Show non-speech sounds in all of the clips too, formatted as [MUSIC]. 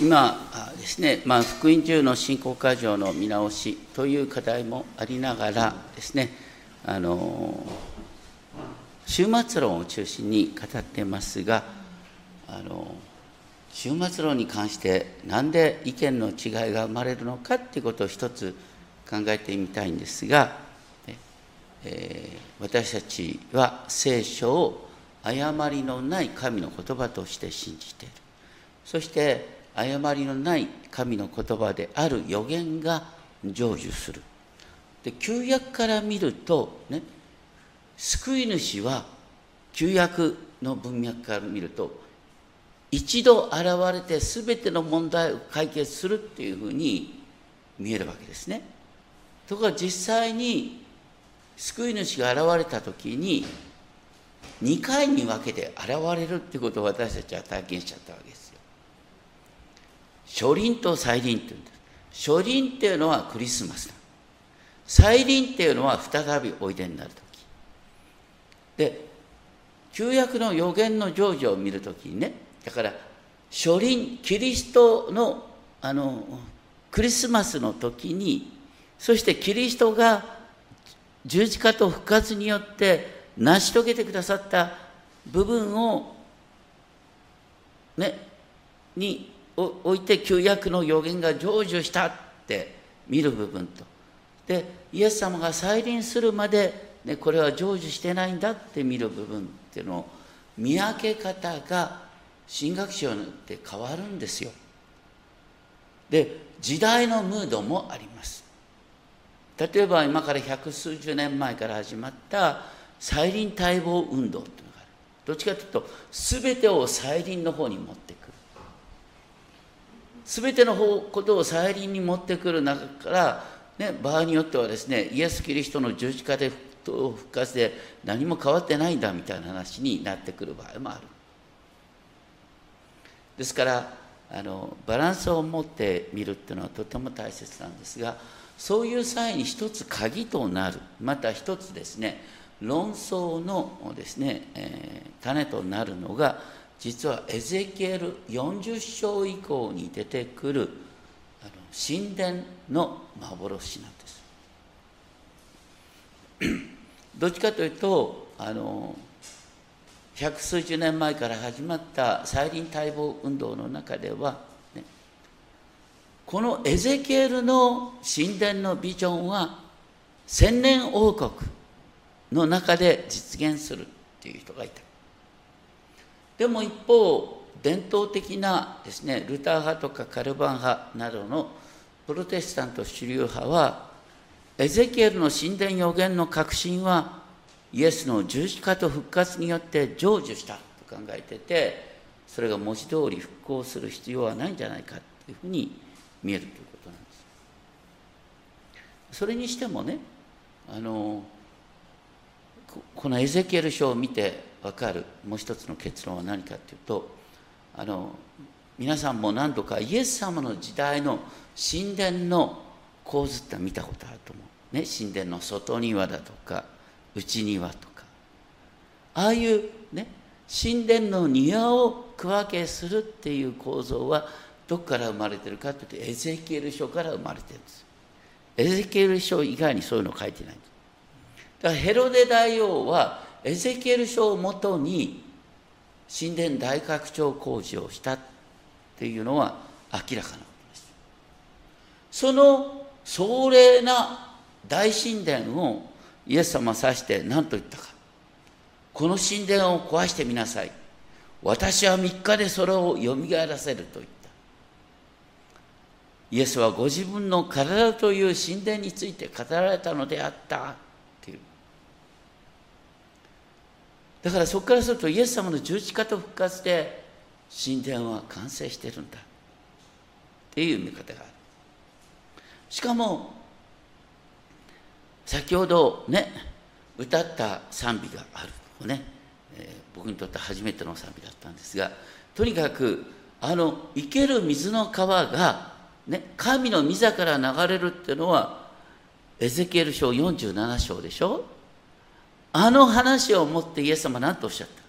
今ですね、まあ、福音中の信仰過剰の見直しという課題もありながらですねあの終末論を中心に語ってますがあの終末論に関して何で意見の違いが生まれるのかっていうことを一つ考えてみたいんですが、えー、私たちは聖書を誤りのない神の言葉として信じている。そして誤りのない神の言葉である予言が成就する。で旧約から見るとね救い主は旧約の文脈から見ると一度現れて全ての問題を解決するっていうふうに見えるわけですね。ところが実際に救い主が現れた時に2回に分けて現れるっていうことを私たちは体験しちゃったわけです。初輪と再臨っていうんです。初輪っていうのはクリスマスだ。再臨っていうのは再びおいでになる時。で旧約の予言の成就を見るときにねだから初輪キリストのあのクリスマスの時にそしてキリストが十字架と復活によって成し遂げてくださった部分をねにおいて旧約の予言が成就したって見る部分とでイエス様が再臨するまで、ね、これは成就してないんだって見る部分っていうのを見分け方が神学者によって変わるんですよ。で時代のムードもあります。例えば今から百数十年前から始まった再臨待望運動っていうのがある。どっちかというと全てを再臨の方に持っていく。全てのことを再臨に持ってくる中から、ね、場合によってはですねイエス・キリストの十字架で復活で何も変わってないんだみたいな話になってくる場合もある。ですからあのバランスを持ってみるっていうのはとても大切なんですがそういう際に一つ鍵となるまた一つですね論争のですね、えー、種となるのが実はエゼキエル40章以降に出てくるあの神殿の幻なんです。[CLEARS THROAT] どっちかというとあの百数十年前から始まった再臨待望運動の中では、ね、このエゼキエルの神殿のビジョンは千年王国の中で実現するっていう人がいた。でも一方伝統的なですねルター派とかカルバン派などのプロテスタント主流派はエゼキエルの神殿予言の確信はイエスの十字架と復活によって成就したと考えててそれが文字通り復興する必要はないんじゃないかというふうに見えるということなんです。それにしてもねあのこのエゼキエル書を見て分かる。もう一つの結論は何かっていうとあの皆さんも何度かイエス様の時代の神殿の構図って見たことあると思う。ね、神殿の外庭だとか内庭とか。ああいうね神殿の庭を区分けするっていう構造はどこから生まれてるかというとエゼキエル書から生まれてるんです。エゼキエル書以外にそういうの書いてないだからヘロデ大王はエゼキエル書をもとに神殿大拡張工事をしたっていうのは明らかなことです。その壮麗な大神殿をイエス様は指して何と言ったか。この神殿を壊してみなさい。私は3日でそれをよみがえらせると言った。イエスはご自分の体という神殿について語られたのであった。だからそこからするとイエス様の十字架と復活で神殿は完成してるんだっていう見方がある。しかも先ほどね歌った賛美があるね、えー、僕にとって初めての賛美だったんですがとにかくあの生ける水の川が、ね、神の御座から流れるっていうのはエゼキエル書47章でしょ？あの話を持ってイエス様は何とおっしゃった？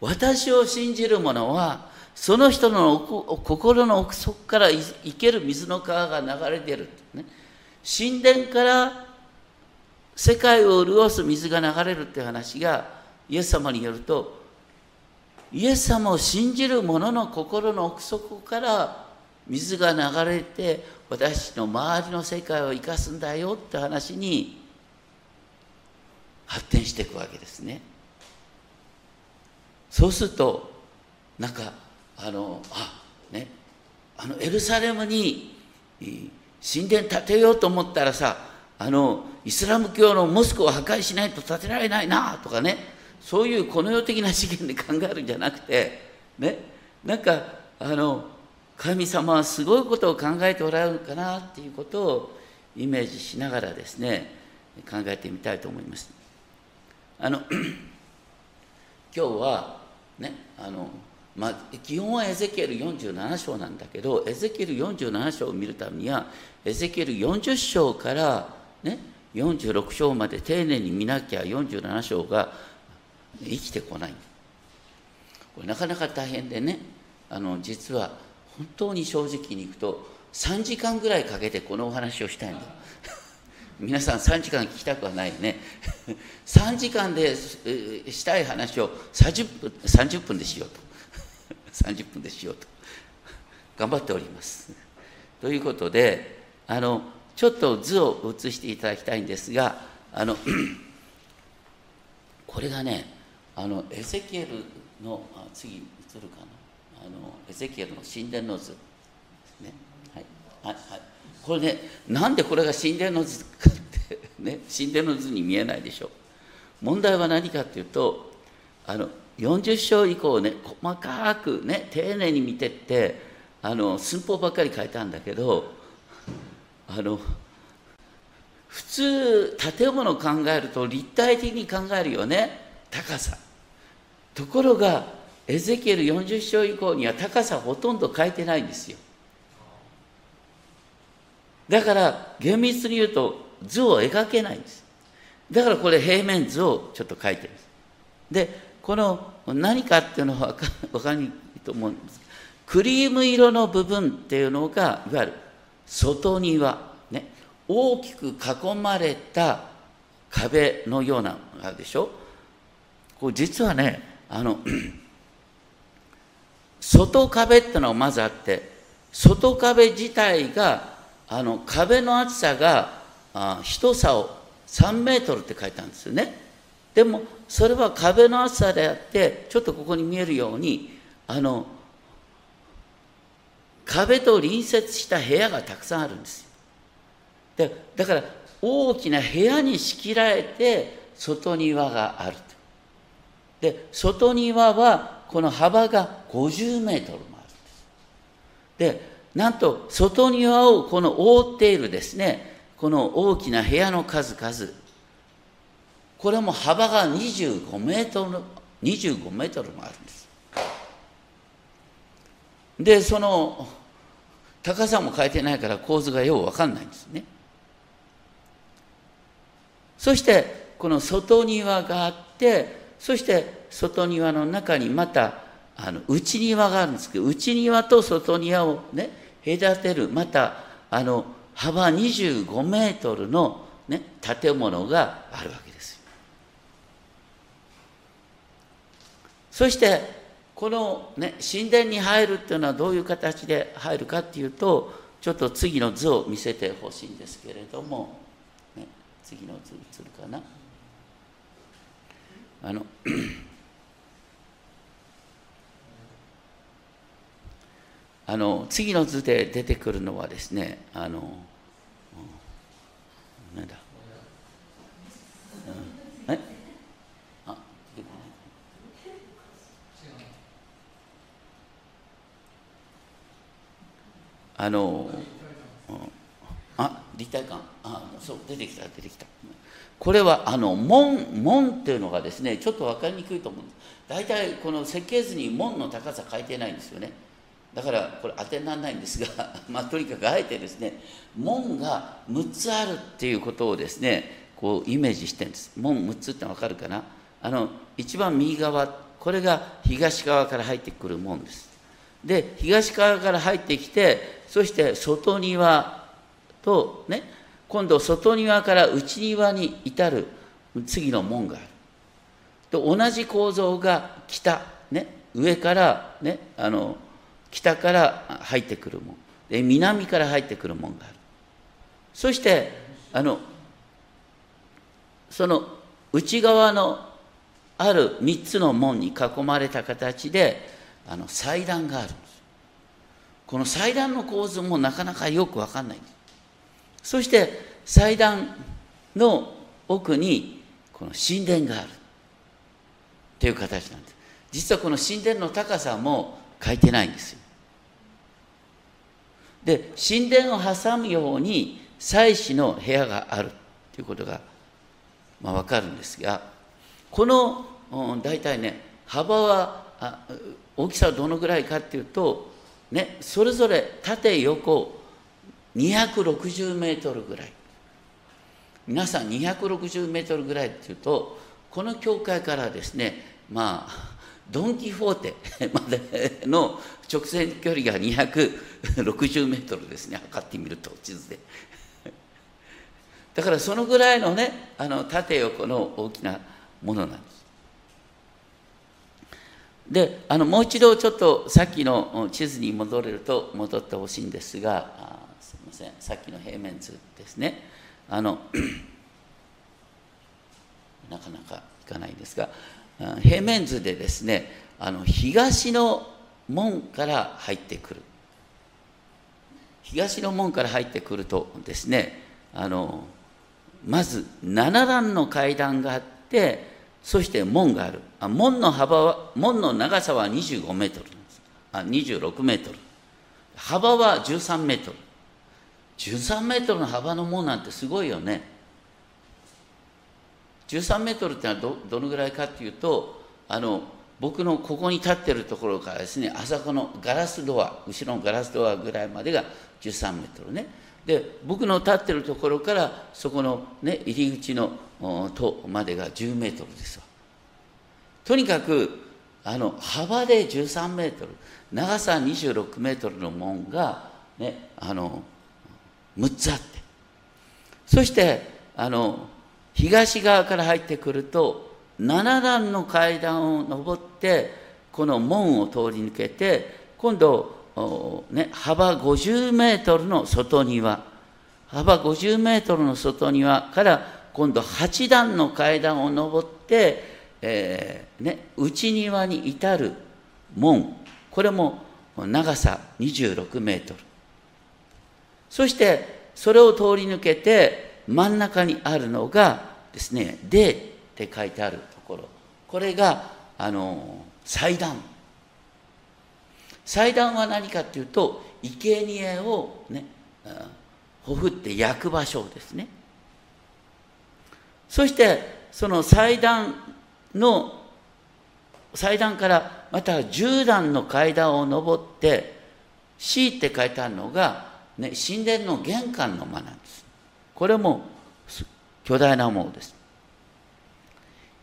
私を信じる者はその人の心の奥底から生ける水の川が流れ出る、ね、神殿から世界を潤す水が流れるって話がイエス様によるとイエス様を信じる者の心の奥底から水が流れて私の周りの世界を生かすんだよって話に発展していくわけですね。そうするとなんかあのあねあのエルサレムに神殿建てようと思ったらさあのイスラム教のモスクを破壊しないと建てられないなとかねそういうこの世的な資源で考えるんじゃなくてねなんかあの神様はすごいことを考えておられるかなっていうことをイメージしながらですね考えてみたいと思います。あの [CLEARS THROAT] 今日はねあのまあ、基本はエゼキエル47章なんだけどエゼキエル47章を見るためにはエゼキエル40章から、ね、46章まで丁寧に見なきゃ47章が生きてこない。これなかなか大変でねあの実は本当に正直にいくと3時間ぐらいかけてこのお話をしたいんだ皆さん3時間聞きたくはないね。[LAUGHS] 3時間でしたい話を30分 ,30 分でしようと。[LAUGHS] 30分でしようと。頑張っております。ということであのちょっと図を写していただきたいんですがあの [CLEARS THROAT] これがねあのエゼキエルのあ次映るかな。あのエゼキエルの神殿の図。ですね。はい。はい。はい。これねなんでこれが神殿の図かってね神殿の図に見えないでしょ。問題は何かっていうとあの40章以降ね細かくね丁寧に見てってあの寸法ばっかり書いたんだけどあの普通建物を考えると立体的に考えるよね高さ。ところがエゼキエル40章以降には高さほとんど変えてないんですよ。だから厳密に言うと図を描けないんです。だからこれ平面図をちょっと書いてるんです。でこの何かっていうのは分かりにくいと思うんです。クリーム色の部分っていうのがいわゆる外庭ね。大きく囲まれた壁のようなあるでしょ。こう実はねあの [CLEARS THROAT] 外壁っていうのがまずあって外壁自体があの壁の厚さがあ一竿3メートルって書いてあるんですよね。でもそれは壁の厚さであってちょっとここに見えるようにあの壁と隣接した部屋がたくさんあるんですでだから大きな部屋に仕切られて外庭があると。で外庭はこの幅が50メートルもあるんです。でなんと外庭をこの覆っているですね。この大きな部屋の数々。これも幅が25メートル25メートルもあるんです。でその高さも変えてないから構図がよう分かんないんですね。そしてこの外庭があってそして外庭の中にまたあの内庭があるんですけど内庭と外庭をね隔てるまたあの幅25メートルの、ね、建物があるわけですそしてこの、ね、神殿に入るっていうのはどういう形で入るかっていうとちょっと次の図を見せてほしいんですけれども、ね、次の図映るかな。あのあの次の図で出てくるのはですねあの、うん、なんあのあ立体感。あそう出てきた出てきた。これはあの門門っていうのがですねちょっと分かりにくいと思うんです。大体この設計図に門の高さ書いてないんですよね。だからこれ当てにならないんですが、[LAUGHS] まあ、とにかくあえてですね門が6つあるっていうことをですねこうイメージしてるんです。門6つって分かるかな？あの一番右側これが東側から入ってくる門です。で東側から入ってきてそして外庭とね今度外庭から内庭に至る次の門がある。と同じ構造が北、ね、上から、ね、あの北から入ってくる門で南から入ってくる門がある。そしてあのその内側のある3つの門に囲まれた形であの祭壇があるんです。この祭壇の構図もなかなかよく分かんないんです。そして祭壇の奥にこの神殿がある。という形なんです。実はこの神殿の高さも書いてないんですよ。で神殿を挟むように祭祀の部屋があるということが、まあ、分かるんですがこの大体ね幅は大きさはどのぐらいかっていうと、ね、それぞれ縦横260メートルぐらい。皆さん260メートルぐらいっていうとこの教会からですねまあドン・キホーテ [LAUGHS] までの直線距離が260メートルですね。測ってみると地図で。だからそのぐらいのねあの縦横の大きなものなんです。であのもう一度ちょっとさっきの地図に戻れると戻ってほしいんですがすみません。さっきの平面図ですね。あの [CLEARS THROAT] なかなかいかないんですが平面図でですねあの東の門から入ってくる。東の門から入ってくるとですねあのまず7段の階段があってそして門がある。あ門の幅は門の長さは25メートル。あ26メートル。幅は13メートル。13メートルの幅の門なんてすごいよね。13メートルってのはどどのぐらいかっていうとあの僕のここに立ってるところからですねあそこのガラスドア後ろのガラスドアぐらいまでが13メートルね。で僕の立ってるところからそこの、ね、入り口のとまでが10メートルですわ。とにかくあの幅で13メートル長さ26メートルの門が、ね、あの6つあって。そしてあの東側から入ってくると7段の階段を上ってこの門を通り抜けて今度、ね、幅50メートルの外庭。幅50メートルの外庭から今度8段の階段を上って、えーね、内庭に至る門。これも長さ26メートル。そしてそれを通り抜けて真ん中にあるのがですね「で」って書いてあるところ。これがあの祭壇。祭壇は何かっていうと生贄をねほふって焼く場所ですね。そしてその祭壇の祭壇からまた10段の階段を上って「C」って書いてあるのが、ね、神殿の玄関の間なんです。これも巨大なものです。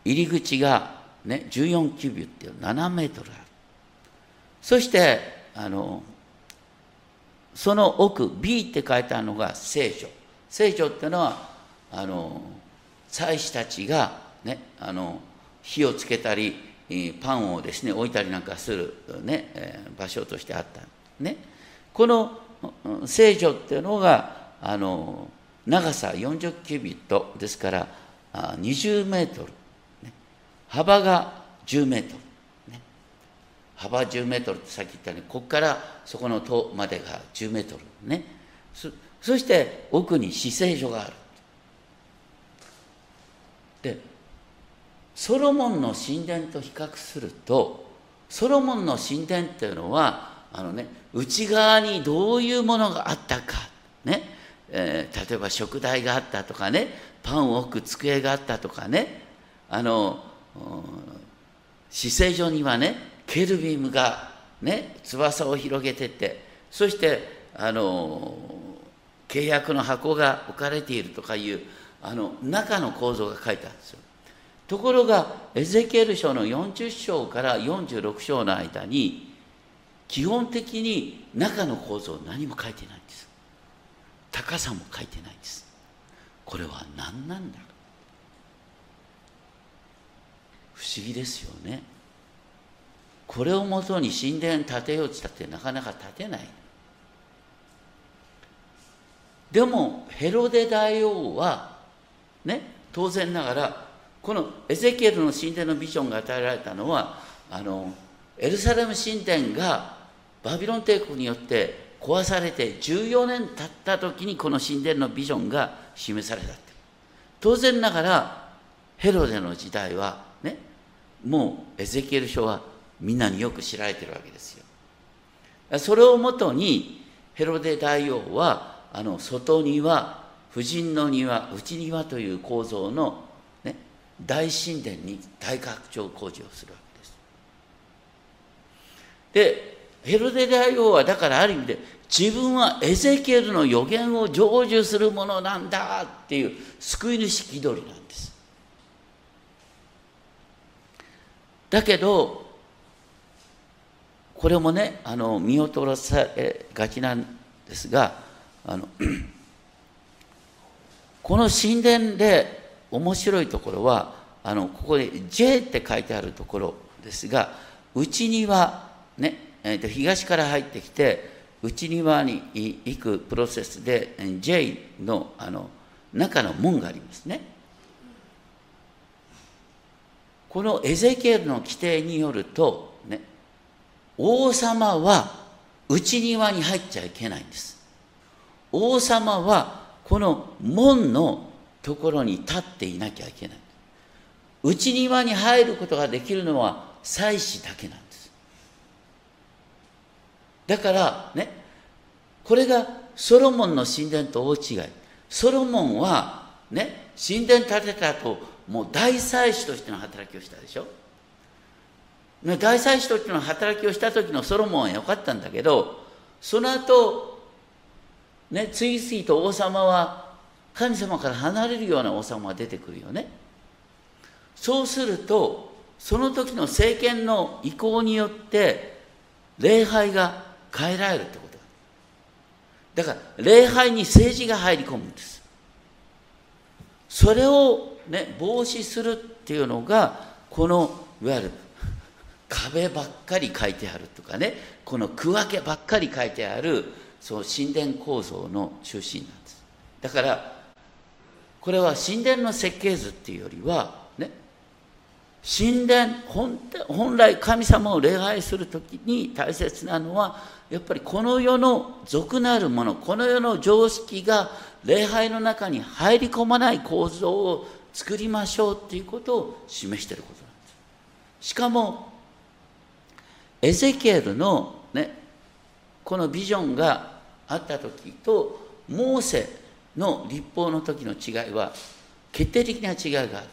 入り口が、ね、14キュービュっていう7メートルある。そしてあのその奥 B って書いてあるのが聖書。聖書っていうのはあの祭司たちが、ね、あの火をつけたりパンをですね置いたりなんかする、ね、場所としてあった。ね。この聖女っていうのがあの長さ40キュビットですから20メートル、幅が10メートル、幅10メートルってさっき言ったようにここからそこの塔までが10メートル。ね。そそして奥に死聖所がある。でソロモンの神殿と比較するとソロモンの神殿っていうのはあのね内側にどういうものがあったか。ね。えー、例えば食台があったとかねパンを置く机があったとかねあの姿勢上にはねケルビムがね翼を広げててそしてあの契約の箱が置かれているとかいうあの中の構造が書いてあるんですよ。ところがエゼキエル書の40章から46章の間に基本的に中の構造何も書いてないんです高さも書いてないです。これは何なんだろう。不思議ですよね。これをもとに神殿建てようとしたってなかなか建てない。でもヘロデ大王はね当然ながらこのエゼキエルの神殿のビジョンが与えられたのはあのエルサレム神殿がバビロン帝国によって壊されて14年経った時にこの神殿のビジョンが示されたって。当然ながらヘロデの時代はねもうエゼキエル書はみんなによく知られてるわけですよ。それをもとにヘロデ大王はあの外庭婦人の庭内庭という構造の、ね、大神殿に大拡張工事をするわけです。でヘロデ大王はだからある意味で自分はエゼキエルの予言を成就するものなんだっていう救い主気取りなんです。だけどこれもねあの見劣らされがちなんですがあの [CLEARS THROAT] この神殿で面白いところはあのここで「J」って書いてあるところですが内にはね、えー、と東から入ってきて内庭に行くプロセスで J のあの中の門がありますね。このエゼキエルの規定によると、ね、王様は内庭に入っちゃいけないんです。王様はこの門のところに立っていなきゃいけない。内庭に入ることができるのは祭司だけなんです。だからね、これがソロモンの神殿と大違い。ソロモンはね、神殿建てた後、もう大祭司としての働きをしたでしょ。大祭司としての働きをした時のソロモンは良かったんだけど、その後、ね、次々と王様は神様から離れるような王様が出てくるよね。そうすると、その時の政権の意向によって、礼拝が変えられるってことだ。から礼拝に政治が入り込むんです。それをね防止するっていうのがこのいわゆる壁ばっかり書いてあるとかねこの区分けばっかり書いてあるその神殿構造の中心なんです。だからこれは神殿の設計図っていうよりは神殿本来神様を礼拝する時に大切なのはやっぱりこの世の俗なるものこの世の常識が礼拝の中に入り込まない構造を作りましょうっていうことを示していることなんです。しかもエゼキエルのねこのビジョンがあった時とモーセの立法の時の違いは決定的な違いがある。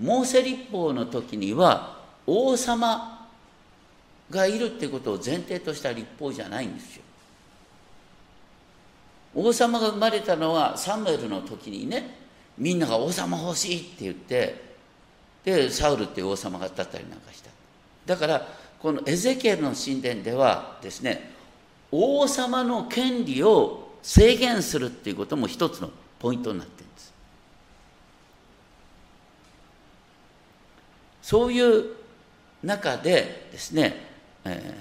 モーセ立法の時には王様がいるっていうことを前提とした立法じゃないんですよ。王様が生まれたのはサムエルの時にねみんなが王様欲しいって言ってでサウルっていう王様が立ったりなんかしただからこのエゼキエルの神殿ではですね王様の権利を制限するっていうことも一つのポイントになってるんですそういう中でですねえ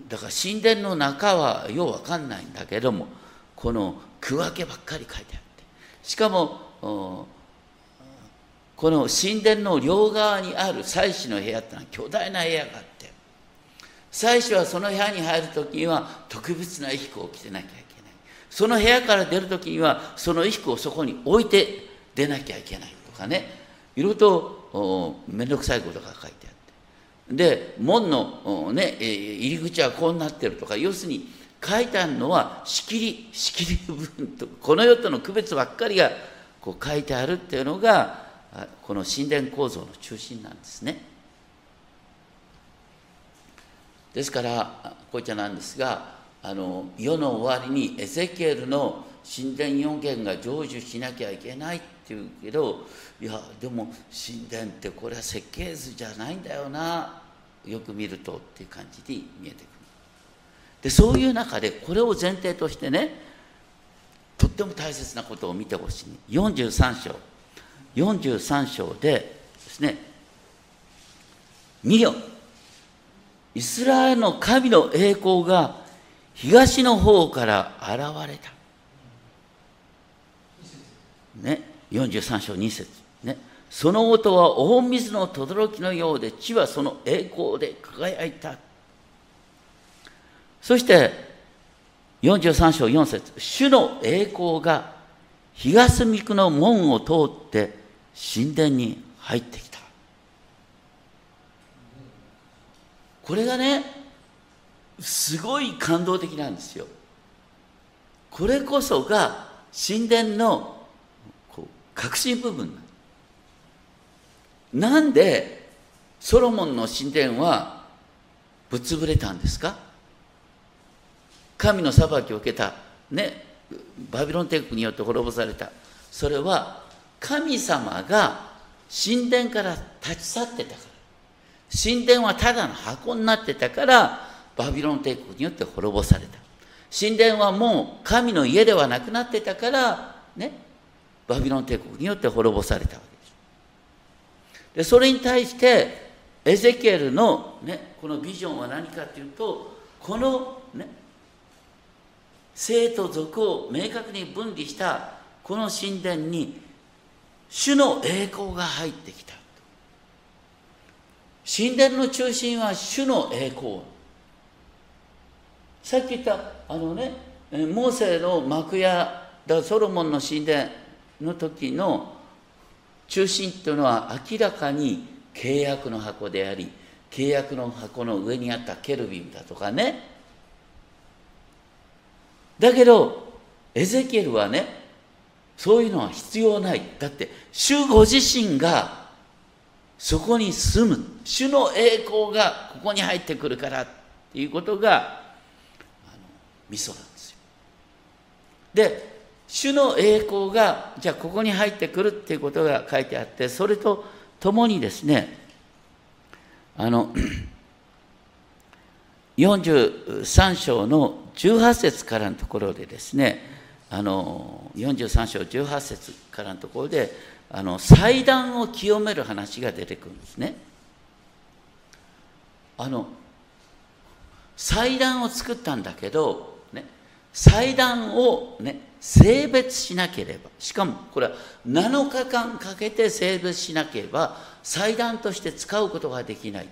ー、だから神殿の中はようわかんないんだけどもこの区分けばっかり書いてあって。しかもこの神殿の両側にある祭司の部屋ってのは巨大な部屋があって祭司はその部屋に入る時には特別な衣服を着てなきゃいけない。その部屋から出る時にはその衣服をそこに置いて出なきゃいけないとかね。いろいろと面倒くさいことが書いてあるで門の、ね、入り口はこうなってるとか要するに書いてあるのは仕切り仕切り部分とこの世との区別ばっかりがこう書いてあるっていうのがこの神殿構造の中心なんですね。ですからこういったなんですがあの世の終わりにエゼキエルの神殿4件が成就しなきゃいけないっていうけどいやでも神殿ってこれは設計図じゃないんだよな。よく見るとっていう感じに見えてくる。でそういう中でこれを前提としてねとっても大切なことを見てほしい。43章。43章でですね見よ。イスラエルの神の栄光が東の方から現れた。ね、43章2節ね。その音は大水の轟のようで地はその栄光で輝いた。そして43章4節主の栄光が東三区の門を通って神殿に入ってきた。これがねすごい感動的なんですよ。これこそが神殿の核心部分。なんでソロモンの神殿はぶっ潰れたんですか？神の裁きを受けた、ね、バビロン帝国によって滅ぼされた。それは神様が神殿から立ち去ってたから。神殿はただの箱になってたからバビロン帝国によって滅ぼされた。神殿はもう神の家ではなくなってたからねバビロン帝国によって滅ぼされたわけです。でそれに対してエゼキエルの、ね、このビジョンは何かというとこのね生と俗を明確に分離したこの神殿に主の栄光が入ってきた神殿の中心は主の栄光。さっき言ったあのねモーセの幕屋だソロモンの神殿の時の中心というのは明らかに契約の箱であり契約の箱の上にあったケルビムだとかね。だけどエゼキエルはねそういうのは必要ない。だって主ご自身がそこに住む。主の栄光がここに入ってくるからっていうことがあのミソなんですよ。で主の栄光がじゃあここに入ってくるっていうことが書いてあってそれとともにですねあの43章の18節からのところでですねあの43章18節からのところであの祭壇を清める話が出てくるんですね。あの祭壇を作ったんだけど、ね、祭壇を、ね、性別しなければ。しかもこれは7日間かけて性別しなければ祭壇として使うことができない。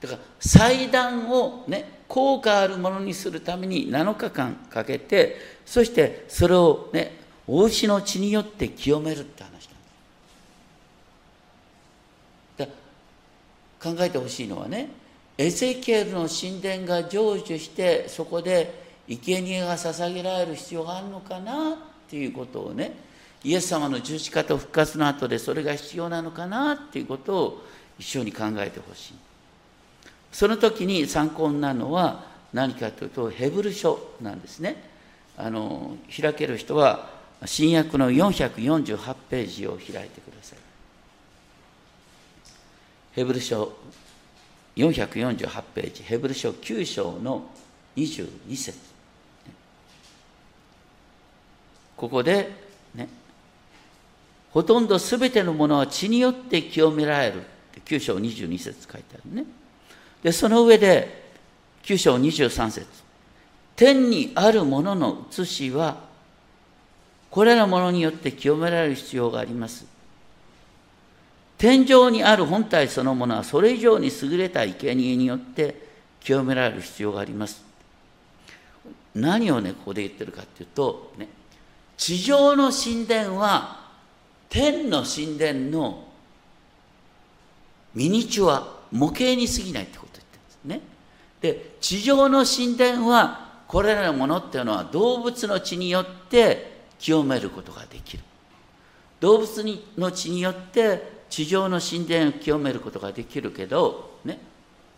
だから祭壇をね効果あるものにするために7日間かけてそしてそれをねお牛の血によって清めるって話考えてほしいのはねエゼキエルの神殿が成就してそこで生贄が捧げられる必要があるのかなっていうことをねイエス様の十字架と復活の後でそれが必要なのかなっていうことを一緒に考えてほしい。その時に参考になるのは何かというとヘブル書なんですね。あの開ける人は新約の448ページを開いてください。ヘブル書448ページ、ヘブル書9章の22節。ここで、ね、ほとんどすべてのものは血によって清められるって9章22節書いてあるね。で、その上で9章23節天にあるものの写しはこれらのものによって清められる必要があります。天井にある本体そのものはそれ以上に優れた生贄によって清められる必要があります。何をね、ここで言ってるかっていうと、ね、地上の神殿は天の神殿のミニチュア、模型に過ぎないってこと言ってるんですね。で、地上の神殿はこれらのものっていうのは動物の血によって清めることができる。動物の血によって地上の神殿を清めることができるけど、ね、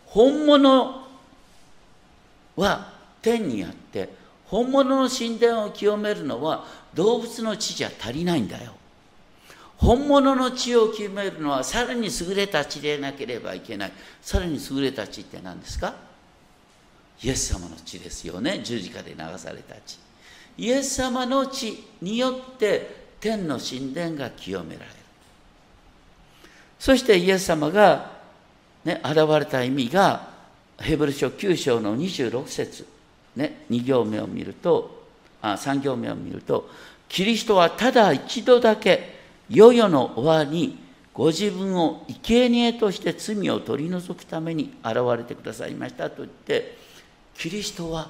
本物は天にあって本物の神殿を清めるのは動物の血じゃ足りないんだよ。本物の血を清めるのはさらに優れた血でなければいけない。さらに優れた血って何ですか？イエス様の血ですよね。十字架で流された血。イエス様の血によって天の神殿が清められる。そしてイエス様が、ね、現れた意味がヘブル書9章の26節。ね、2行目を見るとあ3行目を見るとキリストはただ一度だけ世々の終わりにご自分を生贄として罪を取り除くために現れてくださいましたと言ってキリストは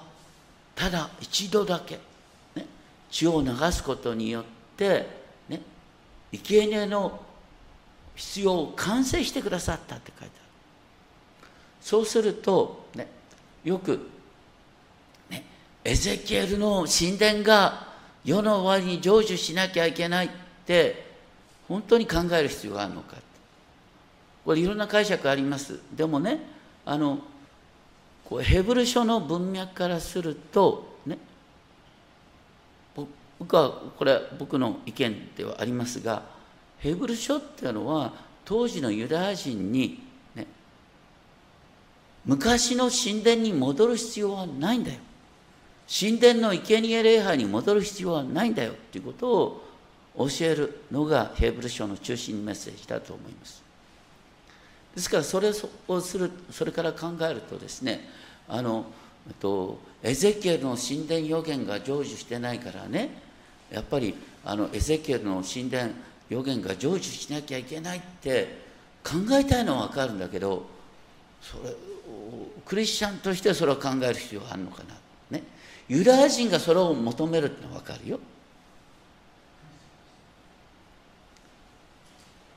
ただ一度だけ、ね、血を流すことによって、ね、生贄の必要を完成してくださったって書いてある。そうすると、ね、よく、エゼキエルの神殿が世の終わりに成就しなきゃいけないって本当に考える必要があるのかこれいろんな解釈あります。でもねあのこうヘブル書の文脈からするとね僕はこれは僕の意見ではありますがヘブル書っていうのは当時のユダヤ人に、ね、昔の神殿に戻る必要はないんだよ。神殿の生贄礼拝に戻る必要はないんだよっていうことを教えるのがヘブル書の中心メッセージだと思います。ですからそれをするそれから考えるとですねあのとエゼキエルの神殿予言が成就してないからねやっぱりあのエゼキエルの神殿予言が成就しなきゃいけないって考えたいのは分かるんだけどそれクリスチャンとしてそれを考える必要があるのかな、ユダヤ人がそれを求めるってのは分かるよ。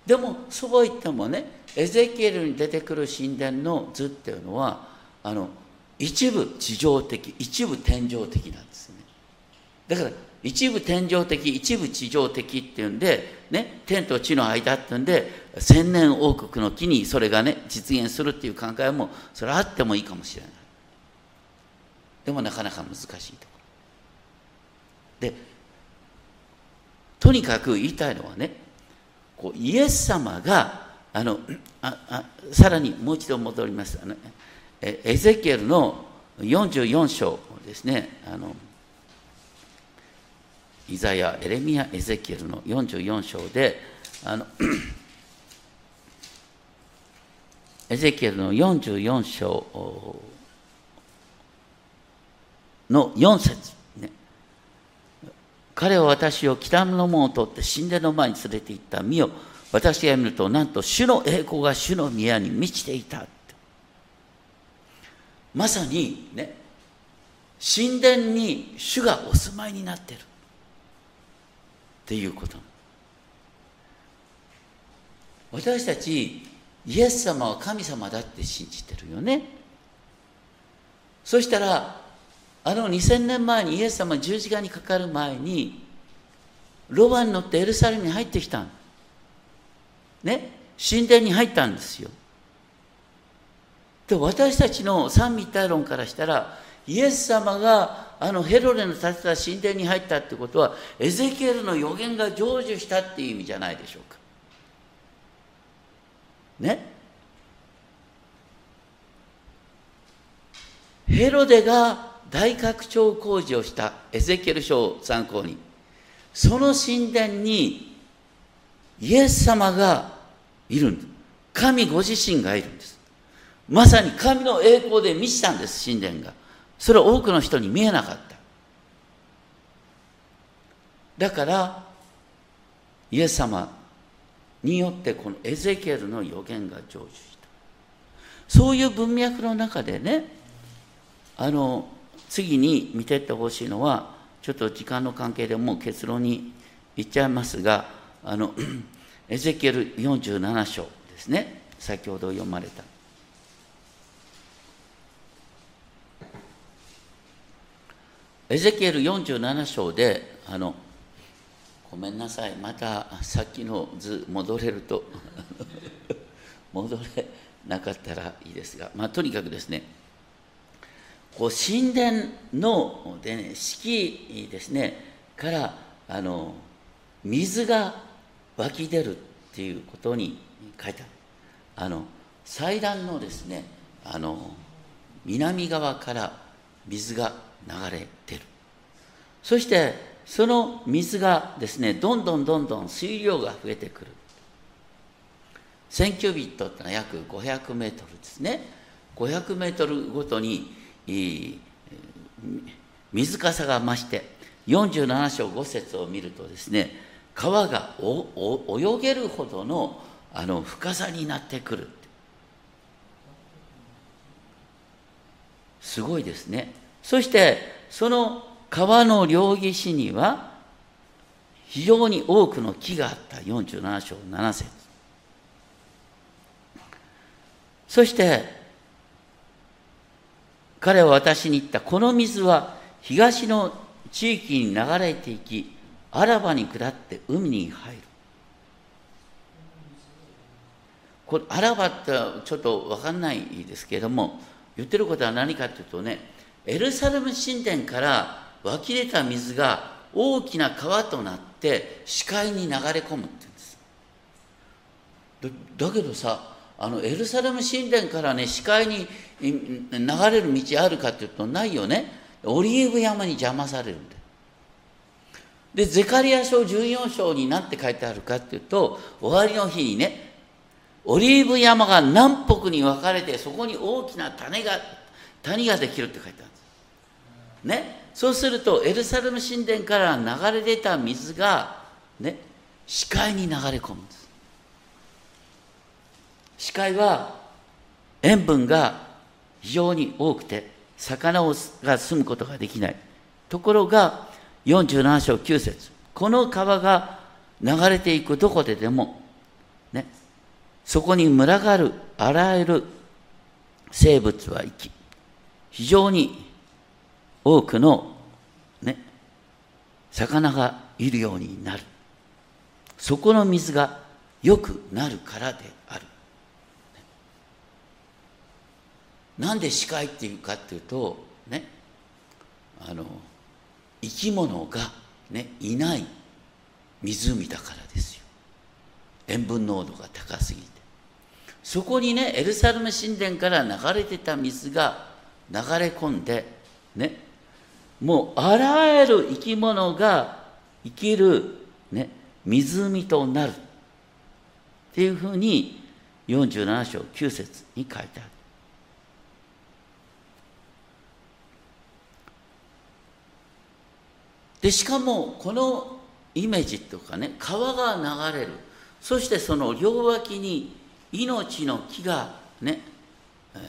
でもそうは言ってもねエゼキエルに出てくる神殿の図っていうのはあの一部地上的一部天上的なんですね。だから一部天上的一部地上的っていうんで、ね、天と地の間っていうんで千年王国の木にそれがね実現するっていう考えもそれはあってもいいかもしれない。でもなかなか難しいと。でとにかく言いたいのはねこうイエス様があのああさらにもう一度戻ります。あのエエゼキエルの44章ですね。あのイザヤエレミアエゼキエルの44章であのエゼキエルの44章の4節ね。彼は私を北の門を通って神殿の前に連れて行った見よ私が見るとなんと主の栄光が主の宮に満ちていたまさにね神殿に主がお住まいになってる。っていうこと。私たちイエス様は神様だって信じてるよね。そしたらあの2000年前にイエス様十字架にかかる前にロバに乗ってエルサレムに入ってきたね？神殿に入ったんですよ。で私たちの三位一体論からしたらイエス様があのヘロデの建てた神殿に入ったってことはエゼキエルの予言が成就したっていう意味じゃないでしょうか。ね？ヘロデが大拡張工事をしたエゼキエル書を参考にその神殿にイエス様がいるんです神ご自身がいるんです。まさに神の栄光で満ちたんです神殿が。それは多くの人に見えなかった。だからイエス様によってこのエゼキエルの予言が成就した。そういう文脈の中でねあの次に見てってほしいのはちょっと時間の関係でもう結論に言っちゃいますがあの [CLEARS THROAT] エゼキエル47章ですね。先ほど読まれた。エゼキエル47章であのごめんなさい。またさっきの図戻れると [LAUGHS] 戻れなかったらいいですが、まあ、とにかくですねこう神殿ので、ね、式ですねからあの水が湧き出るっていうことに書いてある。あの祭壇のですねあの南側から水が流れてる。そしてその水がですねどんどんどんどん水量が増えてくる。1000キュービットってのは約500メートルですね。500メートルごとに水かさが増して47章5節を見るとですね川が泳げるほどのあの深さになってくるすごいですね。そしてその川の両岸には非常に多くの木があった。47章7節。そして彼は私に言ったこの水は東の地域に流れていきあらばに下って海に入る。これあらばってちょっと分かんないですけれども言ってることは何かというとねエルサレム神殿から湧き出た水が大きな川となって視界に流れ込むって言うんです。だけどさあのエルサレム神殿からね視界に流れる道あるかっていうとないよね。オリーブ山に邪魔されるんででゼカリア書14章に何て書いてあるかっていうと終わりの日にねオリーブ山が南北に分かれてそこに大きな種が谷ができるって書いてあるんです。ね。そうするとエルサレム神殿から流れ出た水がね視界に流れ込むんです。視界は塩分が非常に多くて魚をが住むことができない。ところが47章9節この川が流れていくどこででも、ね、そこに群がるあらゆる生物は生き非常に多くの、ね、魚がいるようになる。そこの水が良くなるからであるなんで視界っていうかっていうとねあの生き物が、ね、いない湖だからですよ。塩分濃度が高すぎて。そこにねエルサレム神殿から流れてた水が流れ込んでねもうあらゆる生き物が生きる、ね、湖となる。っていうふうに47章9節に書いてある。でしかもこのイメージとかね川が流れる。そしてその両脇に命の木がね、えー、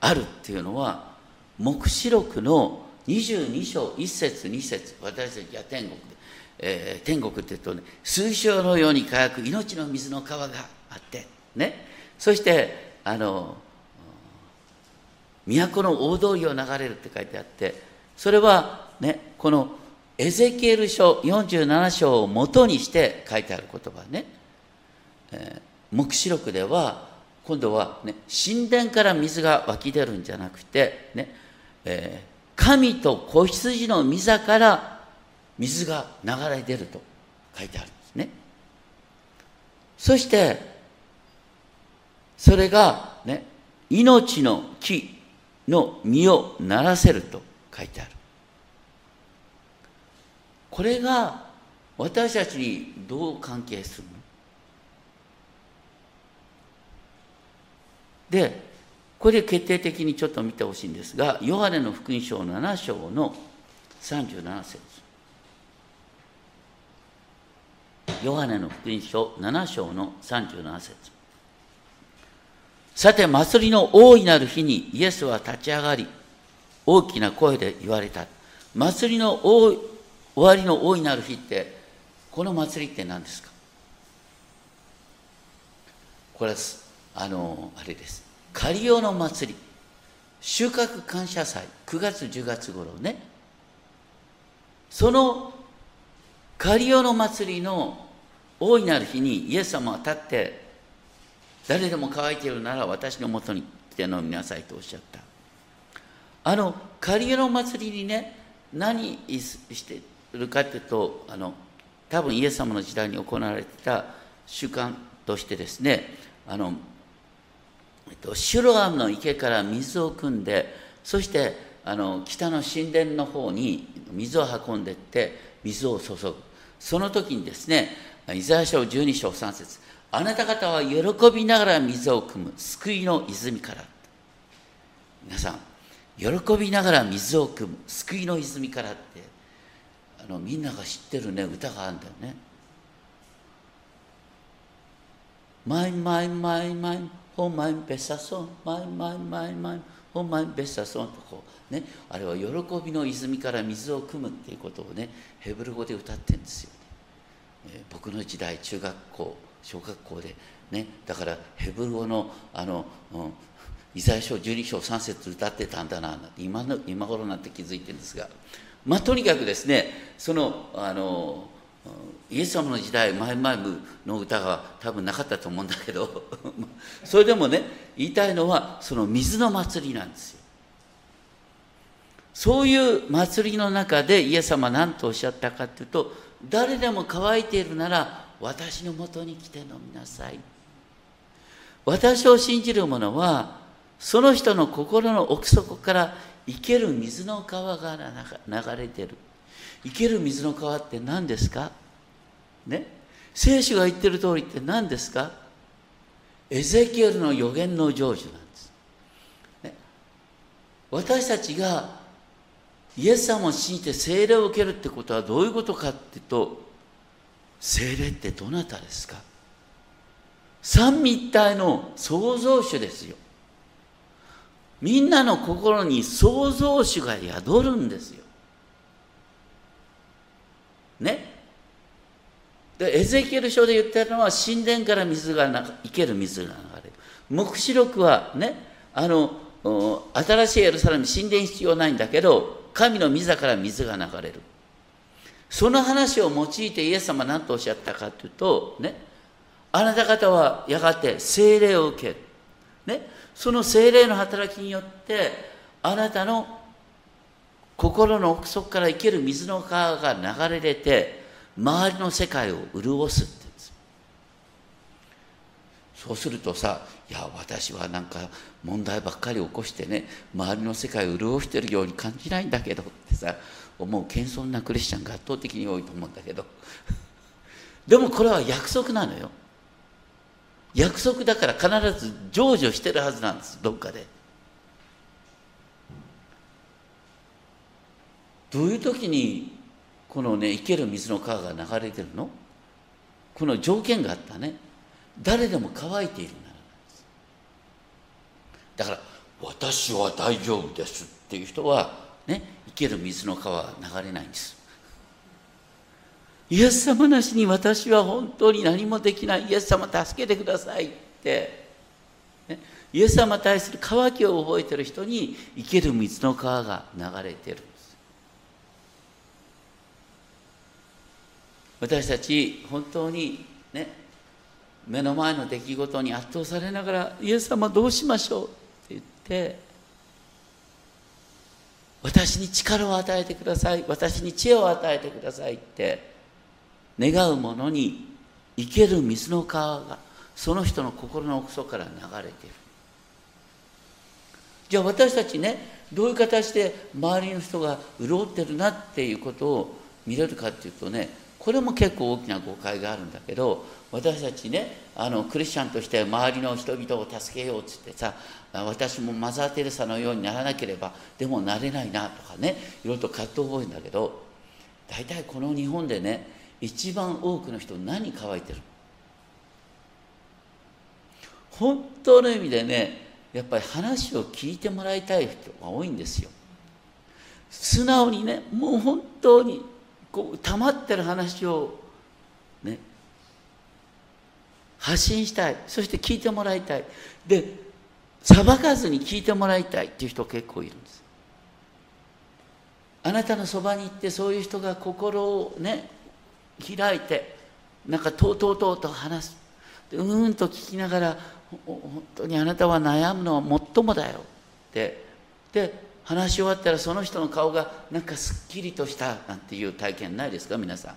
あるっていうのは黙示録の22章1節2節私たちは天国で、えー、天国って言うとね水晶のように輝く命の水の川があってね。そしてあの都の大通りを流れるって書いてあってそれはね、このエゼキエル書47章をもとにして書いてある言葉ね、えー、黙示録では今度は、ね、神殿から水が湧き出るんじゃなくて、ねえー、神と子羊の御座から水が流れ出ると書いてあるんですね。そしてそれが、ね、命の木の実をならせると書いてある。これが私たちにどう関係するの？でこれ決定的にちょっと見てほしいんですがヨハネの福音書7章の37節。ヨハネの福音書7章の37節。さて祭りの大いなる日にイエスは立ち上がり大きな声で言われた。祭りの大終わりの大いなる日ってこの祭りって何ですか？これはあのあれです。カリオの祭り。収穫感謝祭。9月10月頃ね。そのカリオの祭りの大いなる日にイエス様は立って誰でも乾いているなら私のもとに来て飲みなさいとおっしゃった。あのカリオの祭りにね何してるかというとあの多分イエス様の時代に行われてた習慣としてですねあの、えっと、シュロアムの池から水を汲んでそしてあの北の神殿の方に水を運んでって水を注ぐ。その時にですねイザヤ書12章3節あなた方は喜びながら水を汲む。救いの泉から。皆さん喜びながら水を汲む。救いの泉からって。のみんなが知ってるね歌があるんだよね。מים מים מים מים הו מים בששון מים מים מים מים הו מים בששוןとこうね。あれは喜びの泉から水を汲むっていうことをねヘブル語で歌ってるんですよね、え、僕の時代中学校小学校でね。だからヘブル語のあの、うん、イザヤ書12章3節歌ってたんだな今の今頃なって気づいてるんですが。まあとにかくですねそのあのイエス様の時代マイマイムの歌が多分なかったと思うんだけど [LAUGHS] それでもね言いたいのはその水の祭りなんですよ。そういう祭りの中でイエス様は何とおっしゃったかというと誰でも乾いているなら私のもとに来て飲みなさい。私を信じる者はその人の心の奥底から生ける水の川が流れてる。生ける水の川って何ですか？ね？聖書が言ってる通りって何ですか？エゼキエルの予言の成就なんです、ね、私たちがイエス様を信じて聖霊を受けるってことはどういうことかっていうと聖霊ってどなたですか？三位一体の創造主ですよ。みんなの心に創造主が宿るんですよ。ね？でエゼキエル書で言ってるのは神殿から水が生ける水が流れる。黙示録はね？あの新しいエルサレム神殿必要ないんだけど神の御座から水が流れる。その話を用いてイエス様は何とおっしゃったかというとね？あなた方はやがて精霊を受ける、ね、その精霊の働きによってあなたの心の奥底から生ける水の川が流れ出て周りの世界を潤すって言うんです。そうするとさいや私はなんか問題ばっかり起こしてね周りの世界を潤してるように感じないんだけどってさ思う謙遜なクリスチャンが圧倒的に多いと思うんだけど。でもこれは約束なのよ。約束だから必ず成就してるはずなんですどっかで。どういう時にこのね生ける水の川が流れてるの？この条件があったね。誰でも乾いているならです。だから私は大丈夫ですっていう人はね生ける水の川は流れないんです。イエス様なしに私は本当に何もできない。イエス様助けてくださいって、ね、イエス様に対する渇きを覚えてる人に生ける水の川が流れてるんです。私たち本当にね目の前の出来事に圧倒されながらイエス様どうしましょうって言って私に力を与えてください。私に知恵を与えてくださいって。願う者に生ける水の川がその人の心の奥底から流れてる。じゃあ私たちねどういう形で周りの人が潤ってるなっていうことを見れるかっていうとねこれも結構大きな誤解があるんだけど私たちねあのクリスチャンとして周りの人々を助けようっつってさ私もマザー・テレサのようにならなければでもなれないなとかねいろいろと葛藤を覚えるんだけど大体この日本でね一番多くの人何乾いてる？本当の意味でねやっぱり話を聞いてもらいたい人が多いんですよ。素直にねもう本当にこう溜まってる話をね発信したい。そして聞いてもらいたい。で裁かずに聞いてもらいたいっていう人結構いるんです。あなたのそばに行ってそういう人が心をね開いてなんかとうとうとうと話す。うーんと聞きながら本当にあなたは悩むのはもっともだよ。って。で話し終わったらその人の顔がなんかすっきりとしたなんていう体験ないですか皆さん。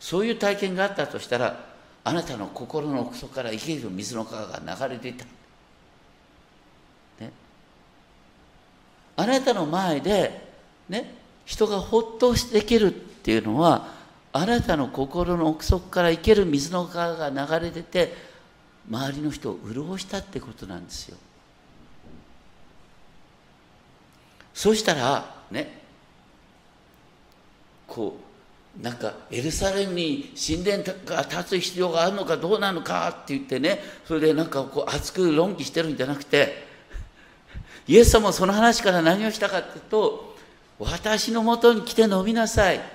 そういう体験があったとしたらあなたの心の奥底から生ける水の川が流れ出た、ね、あなたの前でね人がほっとできる。っていうのはあなたの心の奥底から生ける水の川が流れ出て周りの人を潤したってことなんですよ。そうしたらねこうなんかエルサレムに神殿が建つ必要があるのかどうなのかって言ってねそれでなんかこう熱く論議してるんじゃなくてイエス様はその話から何をしたかっていうと私のもとに来て飲みなさい。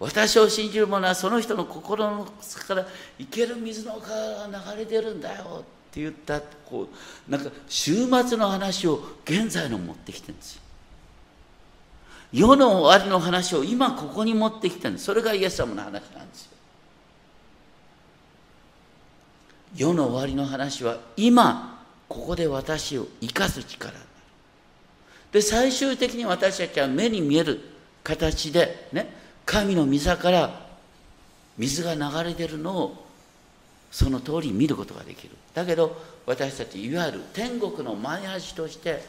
私を信じる者はその人の心の底から生ける水の川が流れ出るんだよって言ったこうなんか週末の話を現在の持ってきてるんですよ。世の終わりの話を今ここに持ってきてるんです。それがイエス様の話なんですよ。世の終わりの話は今ここで私を生かす力で最終的に私たちは目に見える形でね神の御座から水が流れてるのをその通り見ることができる。だけど私たちいわゆる天国の前味として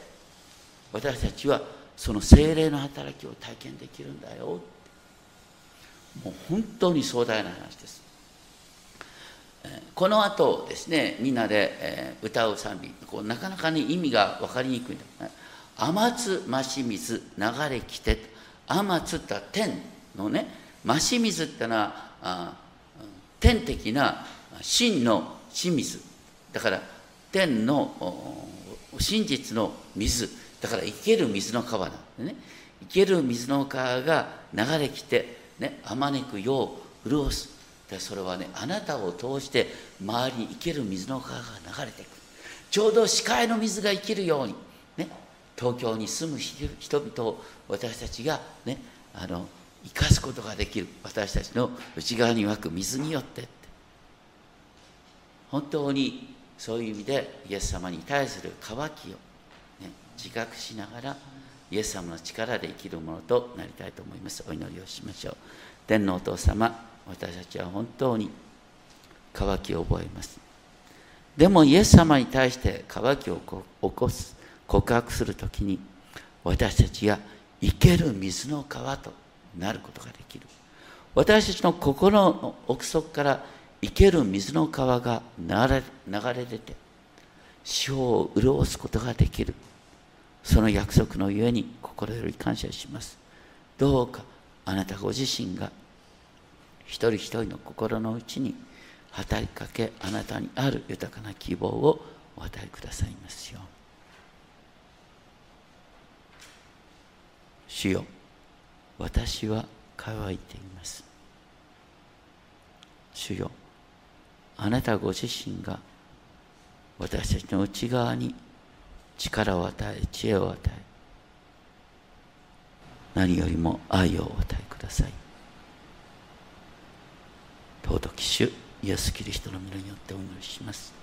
私たちはその精霊の働きを体験できるんだよ。もう本当に壮大な話です。この後ですねみんなで歌う賛美こうなかなかね意味が分かりにくいんだ、ね、天津増し水流れ来て天津って天。のね増し水ってのはあ天的な真の真水。だから天の真実の水。だから生ける水の川なんでね。生ける水の川が流れ来てねあまねくよう潤す。でそれはねあなたを通して周りに生ける水の川が流れていく。ちょうど視界の水が生きるようにね。東京に住む人々を私たちがねあの生かすことができる。私たちの内側に湧く水によってって。本当にそういう意味でイエス様に対する渇きをね自覚しながらイエス様の力で生きるものとなりたいと思います。お祈りをしましょう。天皇お父様私たちは本当に渇きを覚えます。でもイエス様に対して渇きを起こす告白するときに私たちが生ける水の川となることができる。私たちの心の奥底から生ける水の川が流れ出て死を潤すことができる。その約束のゆえに心より感謝します。どうかあなたご自身が一人一人の心の内に働きかけあなたにある豊かな希望をお与えくださいますよ主よ私は乾いています。主よあなたご自身が私たちの内側に力を与え知恵を与え何よりも愛をお与えください。尊き主イエス・キリストの皆によってお祈りします。